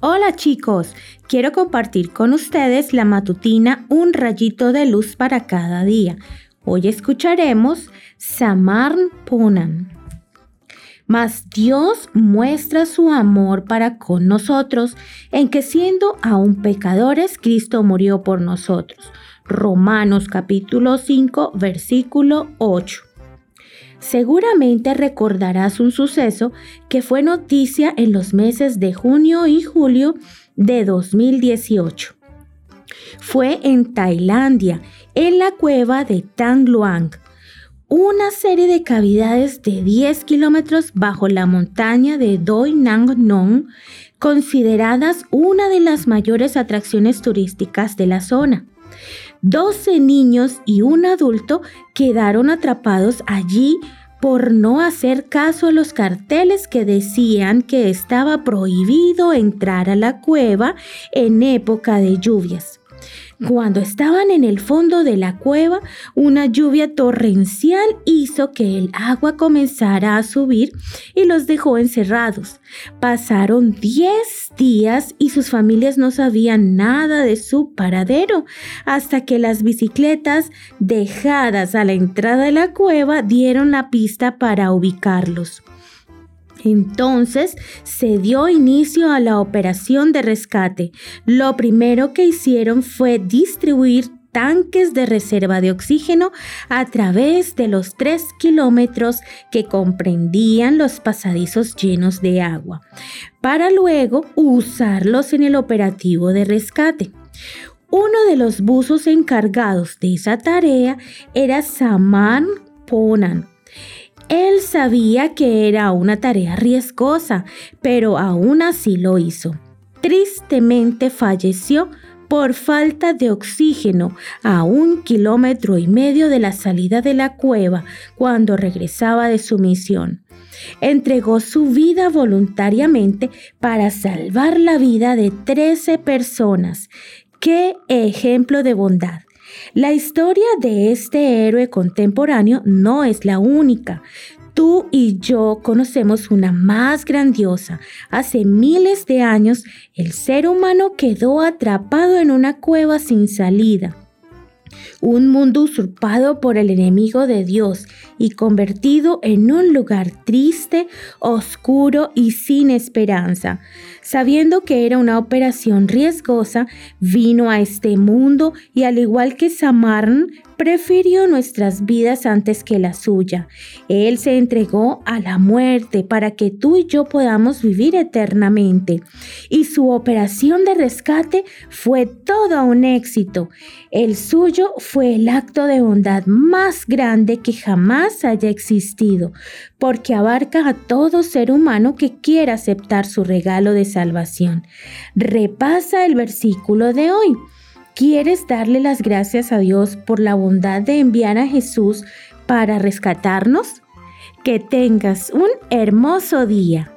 Hola chicos, quiero compartir con ustedes la matutina Un rayito de luz para cada día. Hoy escucharemos Samarn Punan. Mas Dios muestra su amor para con nosotros en que siendo aún pecadores, Cristo murió por nosotros. Romanos capítulo 5, versículo 8. Seguramente recordarás un suceso que fue noticia en los meses de junio y julio de 2018. Fue en Tailandia, en la cueva de Tang Luang, una serie de cavidades de 10 kilómetros bajo la montaña de Doi Nang Nong, consideradas una de las mayores atracciones turísticas de la zona. 12 niños y un adulto quedaron atrapados allí por no hacer caso a los carteles que decían que estaba prohibido entrar a la cueva en época de lluvias. Cuando estaban en el fondo de la cueva, una lluvia torrencial hizo que el agua comenzara a subir y los dejó encerrados. Pasaron 10 días y sus familias no sabían nada de su paradero hasta que las bicicletas dejadas a la entrada de la cueva dieron la pista para ubicarlos. Entonces se dio inicio a la operación de rescate. Lo primero que hicieron fue distribuir tanques de reserva de oxígeno a través de los tres kilómetros que comprendían los pasadizos llenos de agua, para luego usarlos en el operativo de rescate. Uno de los buzos encargados de esa tarea era Saman Ponan, él sabía que era una tarea riesgosa, pero aún así lo hizo. Tristemente falleció por falta de oxígeno a un kilómetro y medio de la salida de la cueva cuando regresaba de su misión. Entregó su vida voluntariamente para salvar la vida de 13 personas. ¡Qué ejemplo de bondad! La historia de este héroe contemporáneo no es la única. Tú y yo conocemos una más grandiosa. Hace miles de años, el ser humano quedó atrapado en una cueva sin salida un mundo usurpado por el enemigo de Dios y convertido en un lugar triste, oscuro y sin esperanza. Sabiendo que era una operación riesgosa, vino a este mundo y al igual que Samarn, prefirió nuestras vidas antes que la suya. Él se entregó a la muerte para que tú y yo podamos vivir eternamente. Y su operación de rescate fue todo un éxito. El suyo fue el acto de bondad más grande que jamás haya existido, porque abarca a todo ser humano que quiera aceptar su regalo de salvación. Repasa el versículo de hoy. ¿Quieres darle las gracias a Dios por la bondad de enviar a Jesús para rescatarnos? Que tengas un hermoso día.